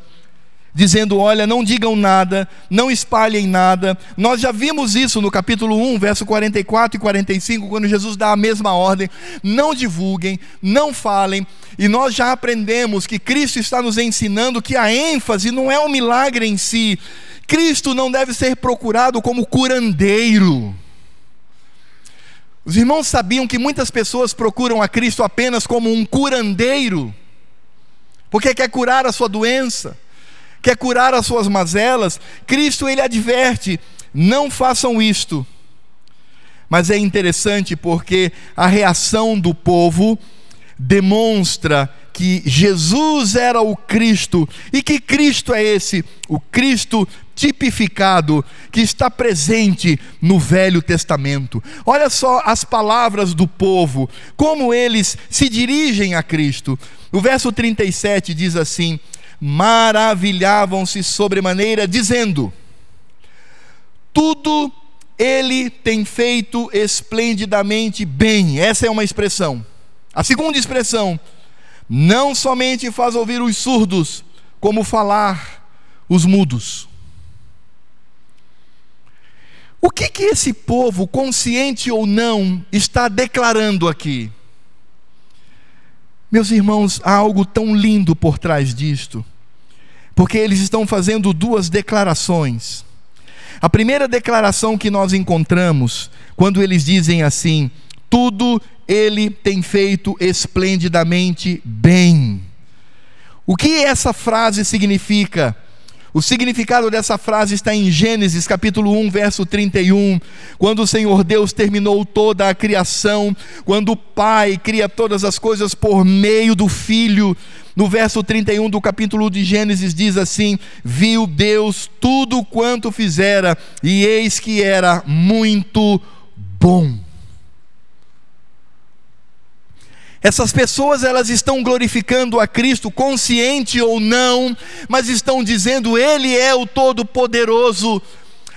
Speaker 1: dizendo: Olha, não digam nada, não espalhem nada. Nós já vimos isso no capítulo 1, verso 44 e 45, quando Jesus dá a mesma ordem: não divulguem, não falem. E nós já aprendemos que Cristo está nos ensinando que a ênfase não é o milagre em si. Cristo não deve ser procurado como curandeiro. Os irmãos sabiam que muitas pessoas procuram a Cristo apenas como um curandeiro, porque quer curar a sua doença, quer curar as suas mazelas. Cristo ele adverte: não façam isto. Mas é interessante porque a reação do povo demonstra que Jesus era o Cristo e que Cristo é esse, o Cristo tipificado que está presente no Velho Testamento. Olha só as palavras do povo, como eles se dirigem a Cristo. O verso 37 diz assim: maravilhavam-se sobremaneira, dizendo: Tudo ele tem feito esplendidamente bem. Essa é uma expressão. A segunda expressão, não somente faz ouvir os surdos, como falar os mudos. O que que esse povo, consciente ou não, está declarando aqui? Meus irmãos, há algo tão lindo por trás disto, porque eles estão fazendo duas declarações. A primeira declaração que nós encontramos, quando eles dizem assim: tudo ele tem feito esplendidamente bem. O que essa frase significa? O significado dessa frase está em Gênesis capítulo 1, verso 31, quando o Senhor Deus terminou toda a criação, quando o Pai cria todas as coisas por meio do Filho. No verso 31 do capítulo de Gênesis diz assim: Viu Deus tudo quanto fizera, e eis que era muito bom. Essas pessoas elas estão glorificando a Cristo, consciente ou não, mas estão dizendo Ele é o Todo-Poderoso,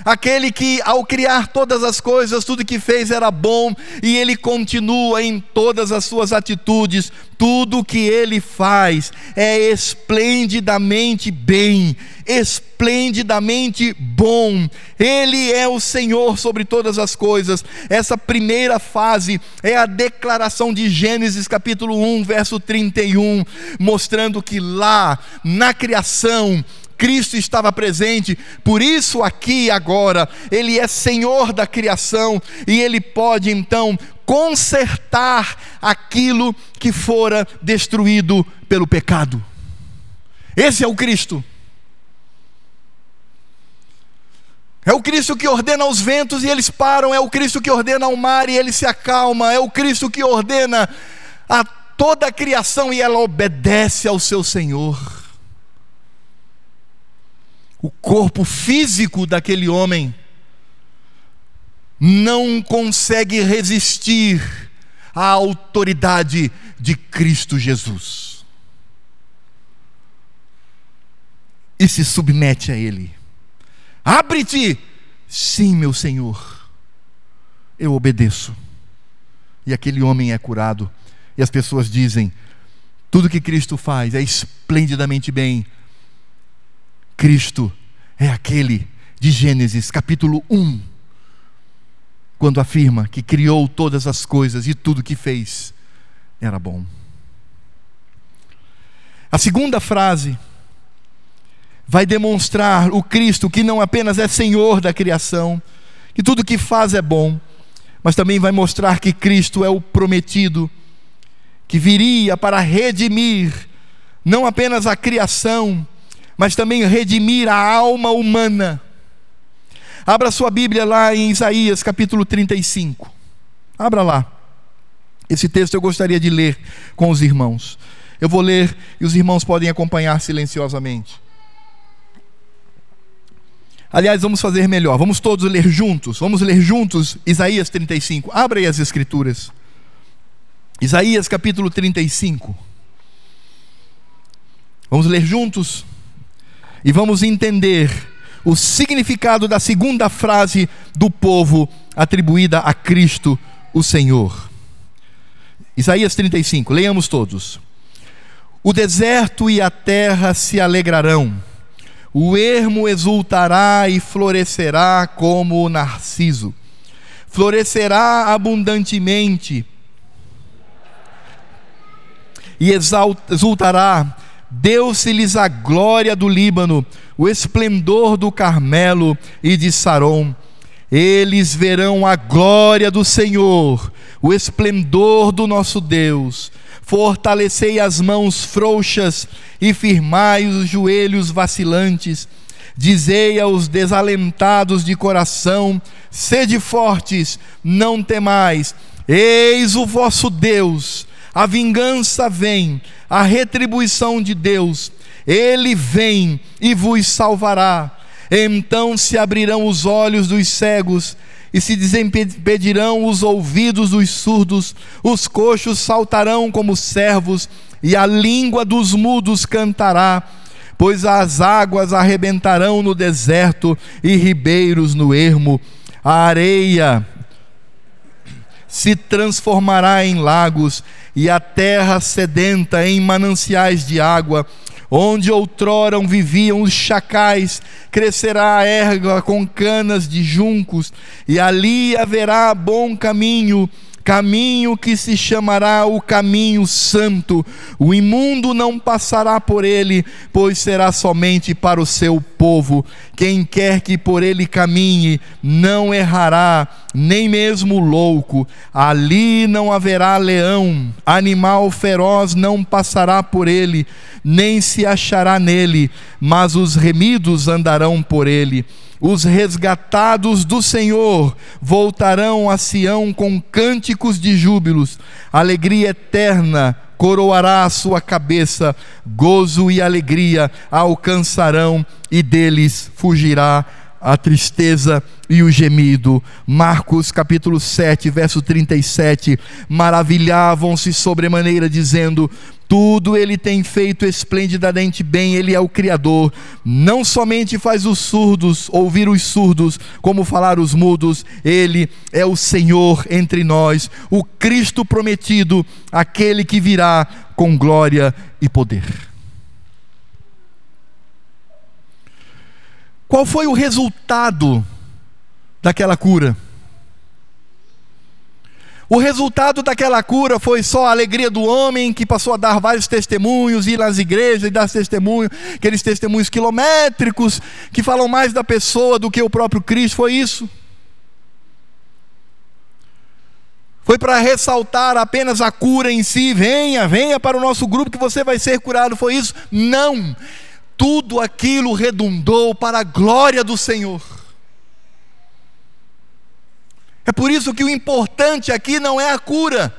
Speaker 1: aquele que ao criar todas as coisas, tudo que fez era bom, e ele continua em todas as suas atitudes, tudo que ele faz é esplendidamente bem, esplendidamente bom. Ele é o Senhor sobre todas as coisas. Essa primeira fase é a declaração de Gênesis capítulo 1, verso 31, mostrando que lá na criação Cristo estava presente, por isso aqui e agora, Ele é Senhor da criação e Ele pode então consertar aquilo que fora destruído pelo pecado. Esse é o Cristo. É o Cristo que ordena os ventos e eles param, é o Cristo que ordena o mar e ele se acalma, é o Cristo que ordena a toda a criação e ela obedece ao seu Senhor o corpo físico daquele homem não consegue resistir à autoridade de Cristo Jesus. E se submete a Ele. Abre-te! Sim, meu Senhor, eu obedeço. E aquele homem é curado. E as pessoas dizem: tudo que Cristo faz é esplendidamente bem Cristo é aquele de Gênesis capítulo 1, quando afirma que criou todas as coisas e tudo que fez era bom. A segunda frase vai demonstrar o Cristo que não apenas é Senhor da criação, que tudo que faz é bom, mas também vai mostrar que Cristo é o prometido, que viria para redimir não apenas a criação, mas também redimir a alma humana. Abra sua Bíblia lá em Isaías capítulo 35. Abra lá. Esse texto eu gostaria de ler com os irmãos. Eu vou ler e os irmãos podem acompanhar silenciosamente. Aliás, vamos fazer melhor. Vamos todos ler juntos. Vamos ler juntos Isaías 35. Abra aí as escrituras. Isaías capítulo 35. Vamos ler juntos e vamos entender o significado da segunda frase do povo atribuída a Cristo, o Senhor. Isaías 35, leiamos todos. O deserto e a terra se alegrarão, o ermo exultará e florescerá como o narciso, florescerá abundantemente e exultará Deu-se-lhes a glória do Líbano, o esplendor do Carmelo e de Saron. eles verão a glória do Senhor, o esplendor do nosso Deus. Fortalecei as mãos frouxas e firmai os joelhos vacilantes. Dizei aos desalentados de coração: sede fortes, não temais. Eis o vosso Deus. A vingança vem, a retribuição de Deus. Ele vem e vos salvará. Então se abrirão os olhos dos cegos e se desimpedirão os ouvidos dos surdos, os coxos saltarão como servos, e a língua dos mudos cantará, pois as águas arrebentarão no deserto e ribeiros no ermo, a areia se transformará em lagos, e a terra sedenta em mananciais de água Onde outrora viviam os chacais, crescerá a erva com canas de juncos, e ali haverá bom caminho caminho que se chamará o caminho santo. O imundo não passará por ele, pois será somente para o seu povo. Quem quer que por ele caminhe, não errará, nem mesmo louco. Ali não haverá leão, animal feroz não passará por ele, nem se achará nele, mas os remidos andarão por ele os resgatados do Senhor voltarão a Sião com cânticos de júbilos, alegria eterna coroará a sua cabeça, gozo e alegria alcançarão, e deles fugirá a tristeza e o gemido. Marcos capítulo 7, verso 37. Maravilhavam-se sobremaneira, dizendo: tudo ele tem feito esplendidamente bem, ele é o Criador. Não somente faz os surdos ouvir os surdos, como falar os mudos, ele é o Senhor entre nós, o Cristo prometido, aquele que virá com glória e poder. Qual foi o resultado daquela cura? O resultado daquela cura foi só a alegria do homem que passou a dar vários testemunhos, ir nas igrejas e dar testemunho, aqueles testemunhos quilométricos que falam mais da pessoa do que o próprio Cristo. Foi isso? Foi para ressaltar apenas a cura em si. Venha, venha para o nosso grupo que você vai ser curado. Foi isso? Não. Tudo aquilo redundou para a glória do Senhor. É por isso que o importante aqui não é a cura.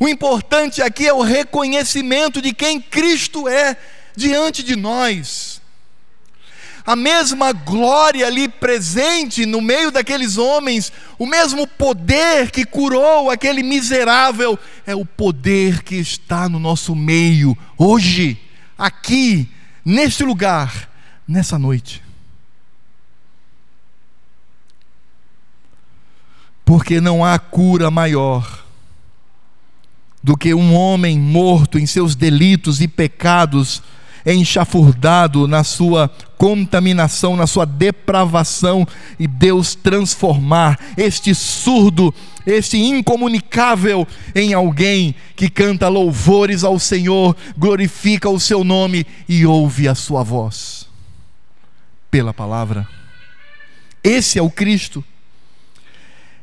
Speaker 1: O importante aqui é o reconhecimento de quem Cristo é diante de nós. A mesma glória ali presente no meio daqueles homens, o mesmo poder que curou aquele miserável, é o poder que está no nosso meio, hoje, aqui, neste lugar, nessa noite. Porque não há cura maior do que um homem morto em seus delitos e pecados, enxafurdado na sua contaminação, na sua depravação, e Deus transformar este surdo, este incomunicável, em alguém que canta louvores ao Senhor, glorifica o seu nome e ouve a sua voz pela palavra. Esse é o Cristo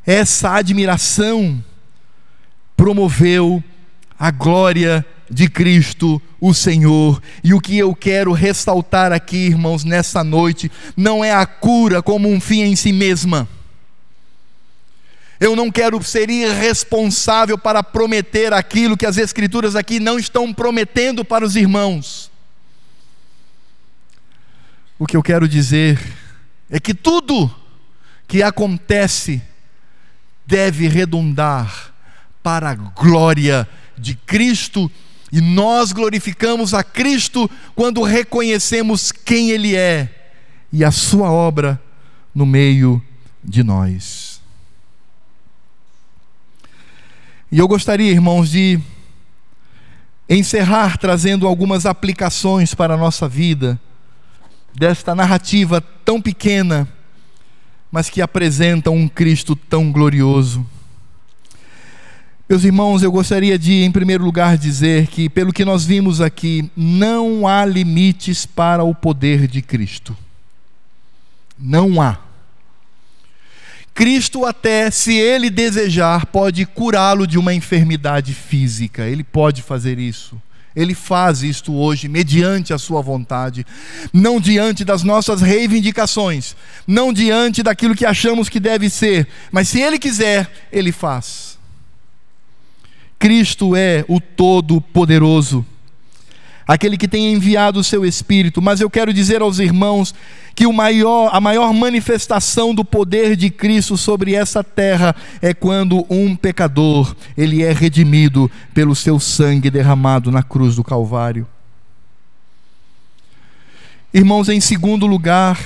Speaker 1: essa admiração promoveu a glória de Cristo, o Senhor. E o que eu quero ressaltar aqui, irmãos, nessa noite, não é a cura como um fim em si mesma. Eu não quero ser irresponsável para prometer aquilo que as Escrituras aqui não estão prometendo para os irmãos. O que eu quero dizer é que tudo que acontece deve redundar para a glória de Cristo, e nós glorificamos a Cristo quando reconhecemos quem Ele é e a Sua obra no meio de nós. E eu gostaria, irmãos, de encerrar trazendo algumas aplicações para a nossa vida, desta narrativa tão pequena mas que apresentam um Cristo tão glorioso. Meus irmãos, eu gostaria de, em primeiro lugar, dizer que, pelo que nós vimos aqui, não há limites para o poder de Cristo. Não há. Cristo, até se ele desejar, pode curá-lo de uma enfermidade física, ele pode fazer isso. Ele faz isto hoje mediante a sua vontade, não diante das nossas reivindicações, não diante daquilo que achamos que deve ser, mas se ele quiser, ele faz. Cristo é o Todo-Poderoso aquele que tem enviado o seu Espírito. Mas eu quero dizer aos irmãos que o maior, a maior manifestação do poder de Cristo sobre essa terra é quando um pecador ele é redimido pelo seu sangue derramado na cruz do Calvário. Irmãos, em segundo lugar,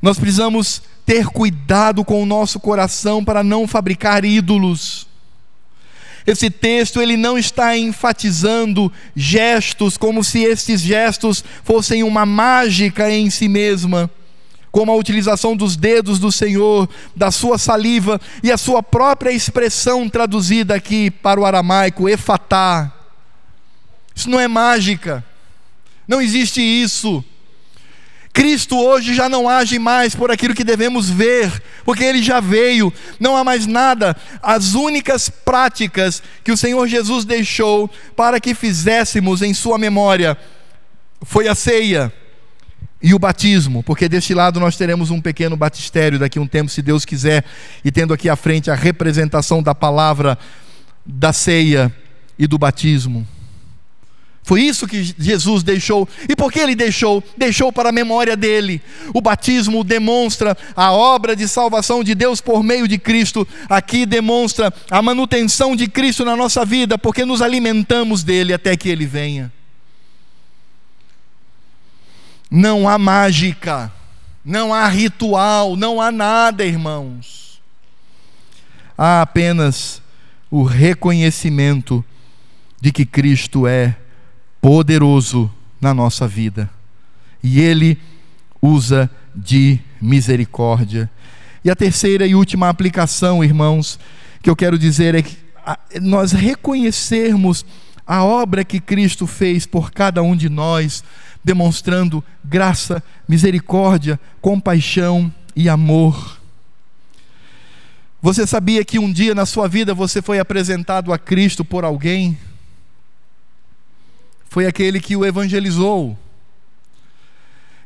Speaker 1: nós precisamos ter cuidado com o nosso coração para não fabricar ídolos. Esse texto ele não está enfatizando gestos como se estes gestos fossem uma mágica em si mesma, como a utilização dos dedos do Senhor, da sua saliva e a sua própria expressão traduzida aqui para o aramaico, efatá. Isso não é mágica. Não existe isso. Cristo hoje já não age mais por aquilo que devemos ver, porque ele já veio, não há mais nada. As únicas práticas que o Senhor Jesus deixou para que fizéssemos em Sua memória foi a ceia e o batismo, porque deste lado nós teremos um pequeno batistério daqui a um tempo, se Deus quiser, e tendo aqui à frente a representação da palavra da ceia e do batismo. Foi isso que Jesus deixou. E por que ele deixou? Deixou para a memória dele. O batismo demonstra a obra de salvação de Deus por meio de Cristo. Aqui demonstra a manutenção de Cristo na nossa vida, porque nos alimentamos dele até que ele venha. Não há mágica, não há ritual, não há nada, irmãos. Há apenas o reconhecimento de que Cristo é poderoso na nossa vida. E Ele usa de misericórdia. E a terceira e última aplicação, irmãos, que eu quero dizer é que nós reconhecermos a obra que Cristo fez por cada um de nós, demonstrando graça, misericórdia, compaixão e amor. Você sabia que um dia na sua vida você foi apresentado a Cristo por alguém? Foi aquele que o evangelizou.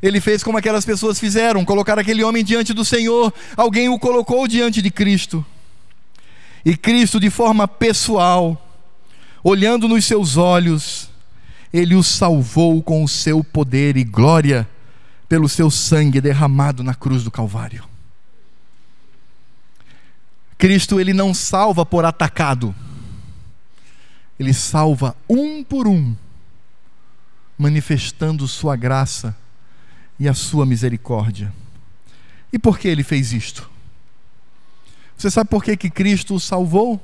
Speaker 1: Ele fez como aquelas pessoas fizeram, colocar aquele homem diante do Senhor, alguém o colocou diante de Cristo. E Cristo, de forma pessoal, olhando nos seus olhos, ele o salvou com o seu poder e glória pelo seu sangue derramado na cruz do Calvário. Cristo ele não salva por atacado. Ele salva um por um manifestando Sua graça e a Sua misericórdia. E por que ele fez isto? Você sabe por que, que Cristo o salvou?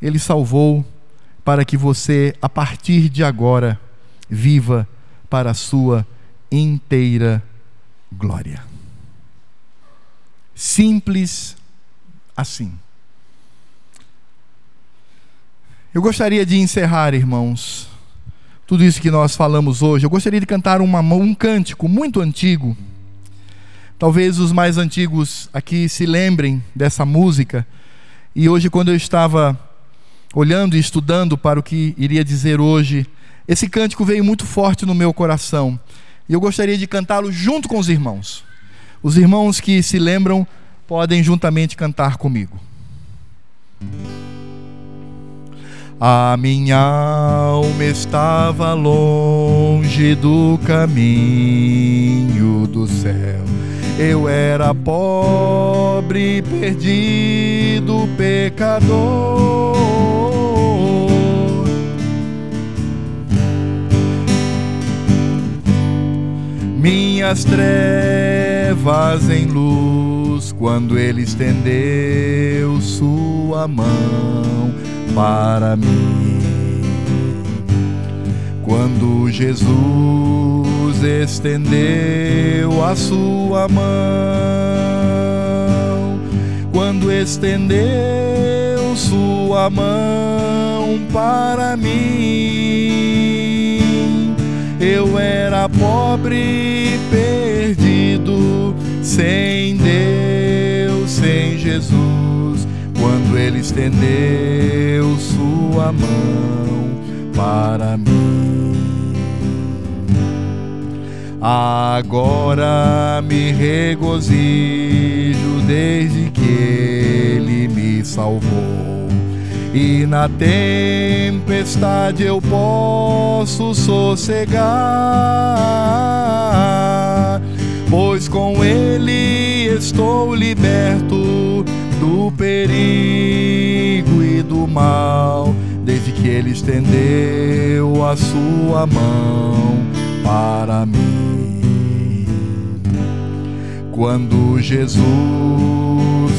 Speaker 1: Ele salvou para que você, a partir de agora, viva para a sua inteira glória. Simples assim. Eu gostaria de encerrar, irmãos, tudo isso que nós falamos hoje, eu gostaria de cantar uma, um cântico muito antigo. Talvez os mais antigos aqui se lembrem dessa música. E hoje, quando eu estava olhando e estudando para o que iria dizer hoje, esse cântico veio muito forte no meu coração. E eu gostaria de cantá-lo junto com os irmãos. Os irmãos que se lembram podem juntamente cantar comigo. A minha alma estava longe do caminho do céu. Eu era pobre, perdido, pecador. Minhas trevas em luz, quando ele estendeu sua mão para mim. Quando Jesus estendeu a sua mão, quando estendeu sua mão para mim, eu era pobre, e perdido, sem Deus, sem Jesus quando ele estendeu sua mão para mim. Agora me regozijo desde que ele me salvou. E na tempestade eu posso sossegar, pois com ele estou liberto do perigo e do mal, desde que ele estendeu a sua mão para mim. Quando Jesus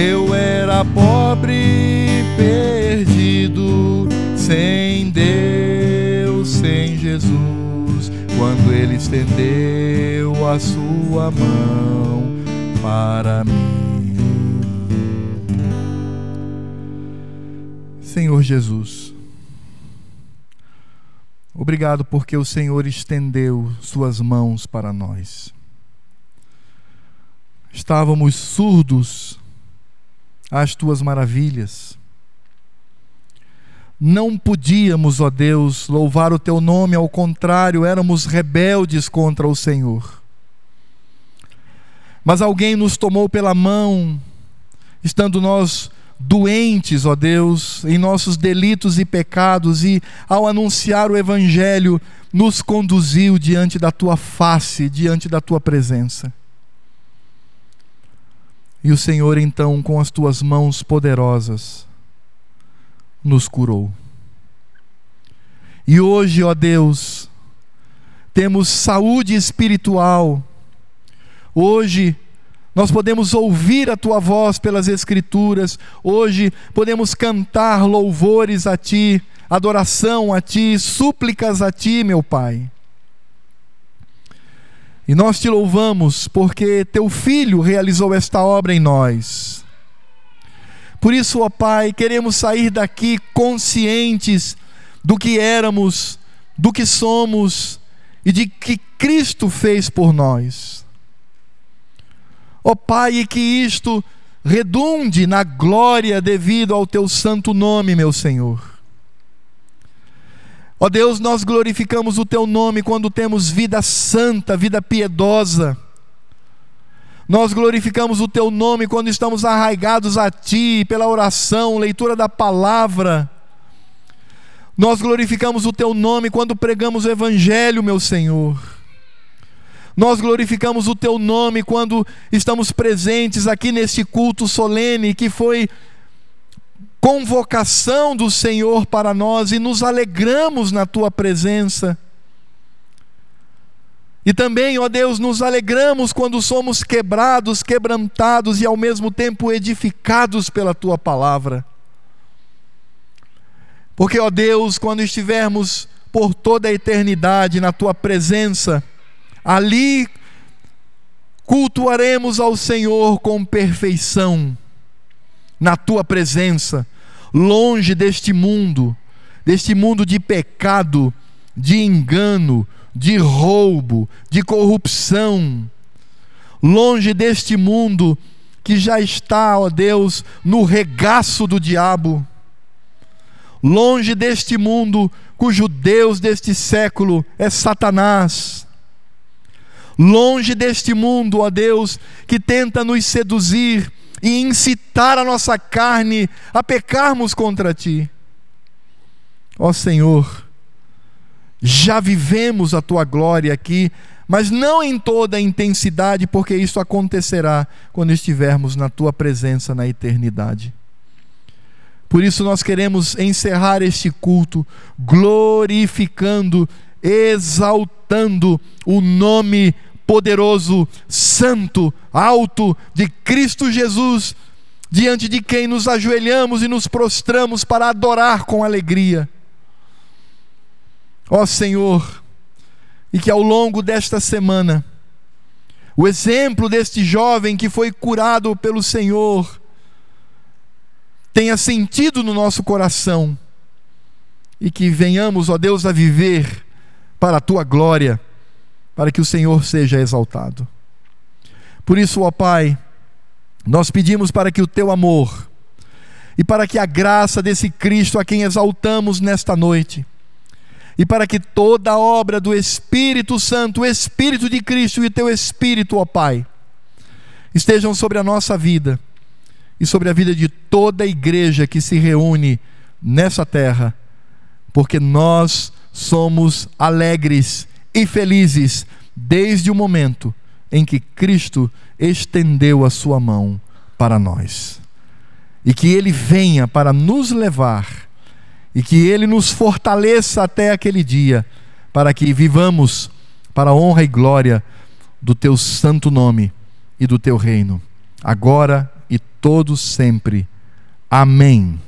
Speaker 1: Eu era pobre, perdido, sem Deus, sem Jesus quando ele estendeu a sua mão para mim. Senhor Jesus, obrigado porque o Senhor estendeu suas mãos para nós. Estávamos surdos às tuas maravilhas não podíamos, ó Deus, louvar o teu nome, ao contrário, éramos rebeldes contra o Senhor. Mas alguém nos tomou pela mão, estando nós doentes, ó Deus, em nossos delitos e pecados, e ao anunciar o Evangelho, nos conduziu diante da tua face, diante da tua presença. E o Senhor, então, com as tuas mãos poderosas, nos curou. E hoje, ó Deus, temos saúde espiritual. Hoje, nós podemos ouvir a tua voz pelas Escrituras. Hoje, podemos cantar louvores a ti, adoração a ti, súplicas a ti, meu Pai. E nós te louvamos porque teu filho realizou esta obra em nós. Por isso, ó Pai, queremos sair daqui conscientes do que éramos, do que somos e de que Cristo fez por nós. Ó Pai, e que isto redunde na glória devido ao teu santo nome, meu Senhor. Ó Deus, nós glorificamos o teu nome quando temos vida santa, vida piedosa nós glorificamos o teu nome quando estamos arraigados a ti, pela oração, leitura da palavra. Nós glorificamos o teu nome quando pregamos o evangelho, meu Senhor. Nós glorificamos o teu nome quando estamos presentes aqui neste culto solene que foi convocação do Senhor para nós e nos alegramos na tua presença. E também, ó Deus, nos alegramos quando somos quebrados, quebrantados e ao mesmo tempo edificados pela tua palavra. Porque, ó Deus, quando estivermos por toda a eternidade na tua presença, ali cultuaremos ao Senhor com perfeição, na tua presença, longe deste mundo, deste mundo de pecado, de engano, de roubo, de corrupção, longe deste mundo que já está, ó Deus, no regaço do diabo, longe deste mundo cujo Deus deste século é Satanás, longe deste mundo, ó Deus, que tenta nos seduzir e incitar a nossa carne a pecarmos contra ti. Ó Senhor, já vivemos a tua glória aqui, mas não em toda a intensidade, porque isso acontecerá quando estivermos na tua presença na eternidade. Por isso nós queremos encerrar este culto glorificando, exaltando o nome poderoso, santo, alto de Cristo Jesus, diante de quem nos ajoelhamos e nos prostramos para adorar com alegria. Ó Senhor, e que ao longo desta semana, o exemplo deste jovem que foi curado pelo Senhor tenha sentido no nosso coração e que venhamos, ó Deus, a viver para a tua glória, para que o Senhor seja exaltado. Por isso, ó Pai, nós pedimos para que o teu amor e para que a graça desse Cristo a quem exaltamos nesta noite, e para que toda a obra do Espírito Santo, o Espírito de Cristo e teu Espírito, ó Pai, estejam sobre a nossa vida e sobre a vida de toda a igreja que se reúne nessa terra, porque nós somos alegres e felizes desde o momento em que Cristo estendeu a sua mão para nós. E que Ele venha para nos levar e que Ele nos fortaleça até aquele dia, para que vivamos para a honra e glória do Teu santo nome e do Teu reino, agora e todo sempre. Amém.